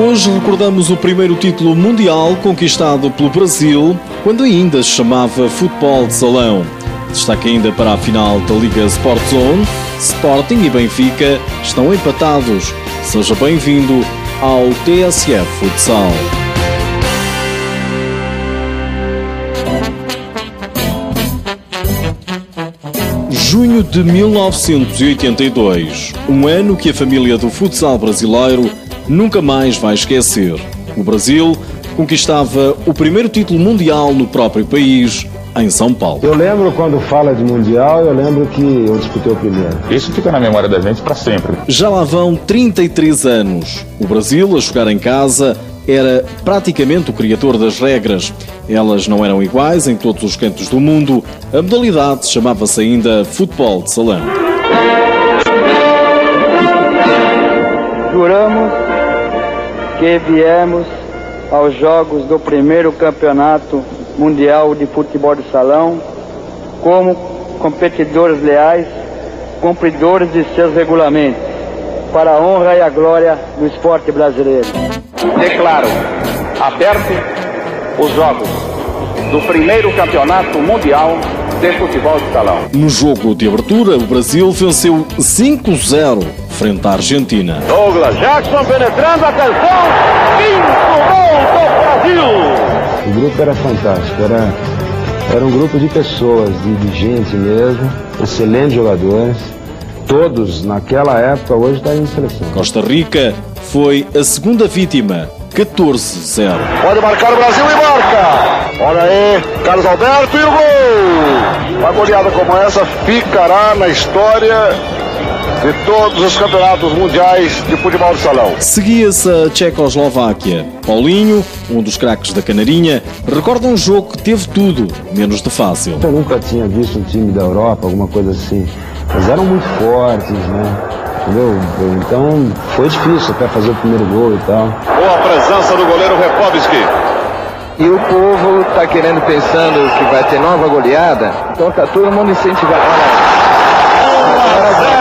Hoje recordamos o primeiro título mundial conquistado pelo Brasil, quando ainda se chamava futebol de salão. Destaque ainda para a final da Liga Sport Zone, Sporting e Benfica estão empatados. Seja bem-vindo ao TSF Futsal. Junho de 1982, um ano que a família do futsal brasileiro nunca mais vai esquecer. O Brasil conquistava o primeiro título mundial no próprio país, em São Paulo. Eu lembro quando fala de Mundial, eu lembro que eu disputei o primeiro. Isso fica na memória da gente para sempre. Já lá vão 33 anos. O Brasil, a jogar em casa, era praticamente o criador das regras. Elas não eram iguais em todos os cantos do mundo. A modalidade chamava-se ainda futebol de salão. Juramos que viemos aos jogos do primeiro campeonato mundial de futebol de salão como competidores leais, cumpridores de seus regulamentos, para a honra e a glória do esporte brasileiro. Declaro aberto os jogos do primeiro campeonato mundial de futebol de salão. No jogo de abertura, o Brasil venceu 5-0 frente à Argentina. Douglas Jackson penetrando, atenção! Quinto gol do Brasil! O grupo era fantástico, era, era um grupo de pessoas, de, de gente mesmo, excelentes jogadores. Todos, naquela época, hoje está em seleção. Costa Rica foi a segunda vítima, 14-0. Pode marcar o Brasil e marca! Olha aí, Carlos Alberto e o gol! Uma goleada como essa ficará na história de todos os campeonatos mundiais de futebol de salão. Seguia-se a Tchecoslováquia. Paulinho, um dos craques da Canarinha, recorda um jogo que teve tudo, menos de fácil. Eu nunca tinha visto um time da Europa, alguma coisa assim. Eles eram muito fortes, né? Entendeu? Então foi difícil até fazer o primeiro gol e tal. Boa presença do goleiro Repovski. E o povo tá querendo, pensando que vai ter nova goleada, então tá todo mundo incentivado. Brasil,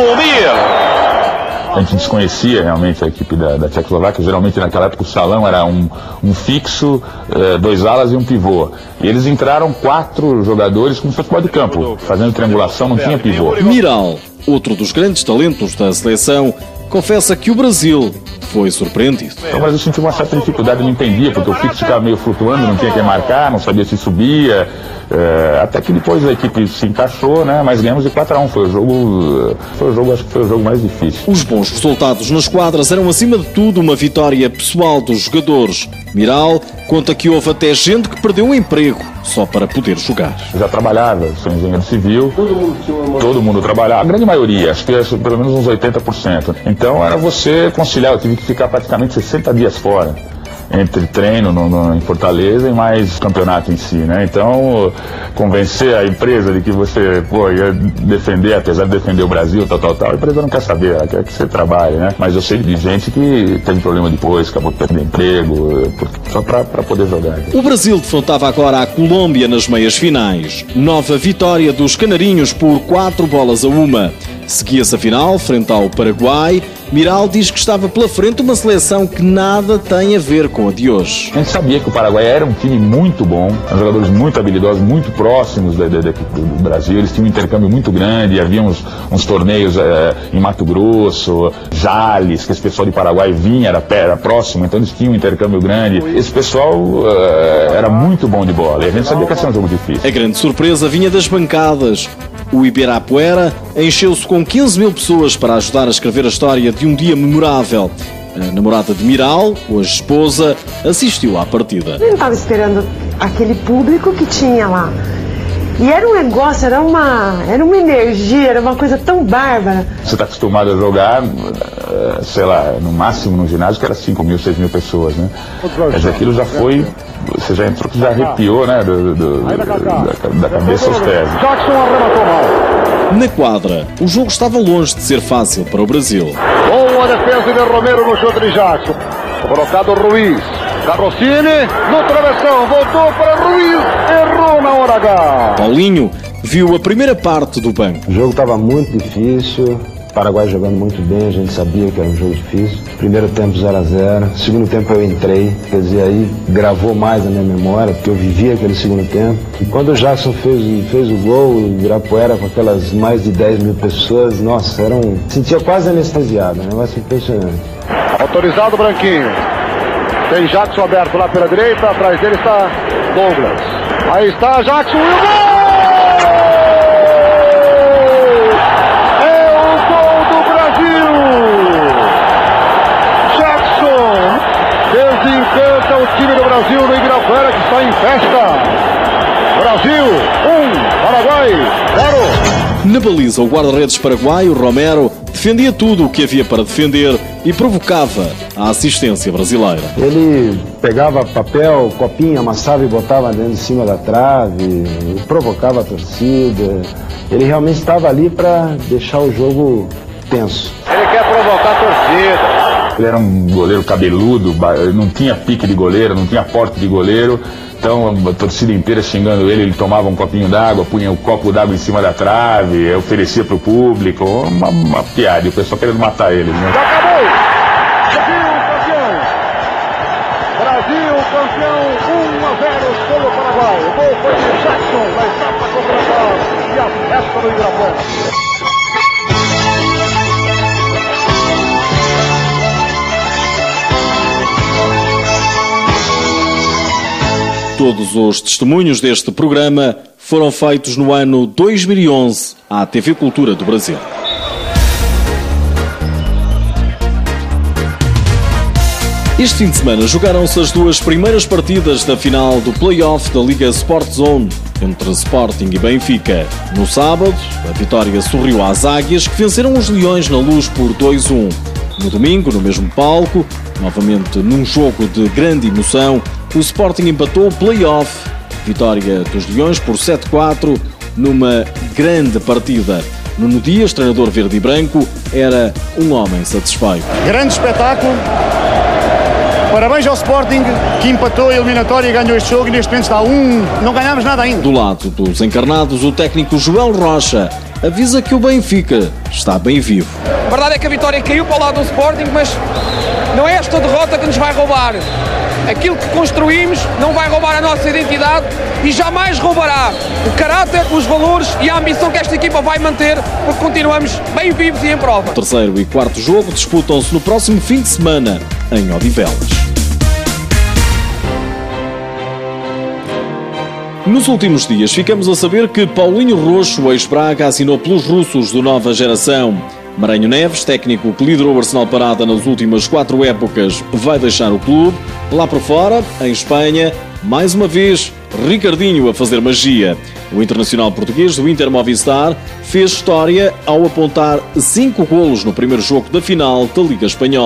Valmir. A gente desconhecia realmente a equipe da, da Tchecoslováquia. Geralmente naquela época o salão era um, um fixo, eh, dois alas e um pivô. E eles entraram quatro jogadores com futebol de campo, fazendo triangulação, não tinha pivô. Miral, outro dos grandes talentos da seleção, confessa que o Brasil foi surpreendido. Então, o Brasil sentiu uma certa dificuldade, não entendia, porque o fixo ficava meio flutuando, não tinha quem marcar, não sabia se subia. Eh, até que depois a equipe se encaixou, né? Mas ganhamos de 4 a 1 Foi o jogo, foi o jogo, acho que foi o jogo mais difícil. Os bons resultados nas quadras eram, acima de tudo, uma vitória pessoal dos jogadores. Miral conta que houve até gente que perdeu o emprego só para poder jogar. Já trabalhava, sou engenheiro civil. Todo mundo trabalhava. A grande maioria, acho que é pelo menos uns 80%. Então era você conciliar, eu tive que ficar praticamente 60 dias fora. Entre treino no, no- em Fortaleza e mais campeonato em si, né? Então, convencer a empresa de que você pô, ia defender, apesar de defender o Brasil, tal, tal, tal, a empresa não quer saber, ela quer que você trabalhe, né? Mas eu sei de gente que teve problema depois, acabou perdendo emprego, só para poder jogar. O Brasil defrontava agora a Colômbia nas meias finais. Nova vitória dos Canarinhos por 4 bolas a uma. Seguia-se a final, frente ao Paraguai. Miral diz que estava pela frente uma seleção que nada tem a ver com a de hoje. A gente sabia que o Paraguai era um time muito bom, jogadores muito habilidosos, muito próximos da, da, da do Brasil. Eles tinham um intercâmbio muito grande, havia uns, uns torneios eh, em Mato Grosso, Jales, que esse pessoal de Paraguai vinha, era, era próximo, então eles tinham um intercâmbio grande. Esse pessoal eh, era muito bom de bola e a gente sabia que ia ser um jogo difícil. A grande surpresa vinha das bancadas. O Ibirapuera encheu-se com 15 mil pessoas para ajudar a escrever a história de um dia memorável. A namorada de Miral, hoje esposa, assistiu à partida. Eu não estava esperando aquele público que tinha lá. E era um negócio, era uma, era uma energia, era uma coisa tão bárbara. Você está acostumado a jogar, eh, sei lá, no máximo no ginásio que era 5 mil, 6 mil pessoas, né? Dizer, aquilo já foi, você já entrou, já arrepiou, né? do- do- da, da cabeça aos pés. Jackson arrematou mal. Na quadra, o jogo estava longe de ser fácil para o Brasil. Boa defesa de Romero no chute de Jackson. Colocado Ruiz. Carrocini no travessão. Voltou para Ruiz. Errou Paulinho viu a primeira parte do banco. O jogo estava muito difícil, Paraguai jogando muito bem, a gente sabia que era um jogo difícil. Primeiro tempo 0 a 0 segundo tempo eu entrei, quer dizer, aí gravou mais na minha memória, porque eu vivi aquele segundo tempo. E quando o Jackson fez, fez o gol, o Ibirapuera com aquelas mais de 10 mil pessoas, nossa, era um. sentia quase anestesiado, um negócio impressionante. Autorizado Branquinho. Tem Jackson aberto lá pela direita, atrás dele está Douglas. Aí está Jackson e o gol! É o gol do Brasil! Jackson desencanta o time do Brasil no Ibirapuera que está em festa. Brasil 1, um, Paraguai 0. Na baliza, o guarda-redes paraguaio, Romero, defendia tudo o que havia para defender e provocava a assistência brasileira. Ele pegava papel, copinho, amassava e botava dentro de cima da trave, provocava a torcida. Ele realmente estava ali para deixar o jogo tenso. Ele quer provocar a torcida. Ele era um goleiro cabeludo, não tinha pique de goleiro, não tinha porte de goleiro. Então a torcida inteira xingando ele, ele tomava um copinho d'água, punha o um copo d'água em cima da trave, oferecia para o público, uma, uma piada, o pessoal querendo matar ele. Né? Acabou! Brasil campeão! Brasil campeão 1 a 0 pelo Paraguai. O gol foi de Jackson, vai estar para completar e a festa do Ibirapuera. Todos os testemunhos deste programa foram feitos no ano 2011 à TV Cultura do Brasil. Este fim de semana jogaram-se as duas primeiras partidas da final do play-off da Liga Sport Zone entre Sporting e Benfica. No sábado, a vitória sorriu às águias que venceram os Leões na luz por 2-1. No domingo, no mesmo palco, novamente num jogo de grande emoção, o Sporting empatou o play-off. Vitória dos Leões por 7-4 numa grande partida. Nuno Dias, treinador verde e branco, era um homem satisfeito. Grande espetáculo. Parabéns ao Sporting que empatou a eliminatória e ganhou este jogo e neste momento está um. Não ganhámos nada ainda. Do lado dos encarnados, o técnico João Rocha avisa que o Benfica está bem vivo. A verdade é que a vitória caiu para o lado do Sporting, mas não é esta derrota que nos vai roubar. Aquilo que construímos não vai roubar a nossa identidade e jamais roubará o caráter, os valores e a ambição que esta equipa vai manter, porque continuamos bem vivos e em prova. O terceiro e quarto jogo disputam-se no próximo fim de semana em Odivelas. Nos últimos dias ficamos a saber que Paulinho Roxo, ex-Braga, assinou pelos russos do Nova Geração. Maranho Neves, técnico que liderou o Arsenal Parada nas últimas quatro épocas, vai deixar o clube. Lá por fora, em Espanha, mais uma vez, Ricardinho a fazer magia. O internacional português do Inter Movistar fez história ao apontar cinco golos no primeiro jogo da final da Liga Espanhola.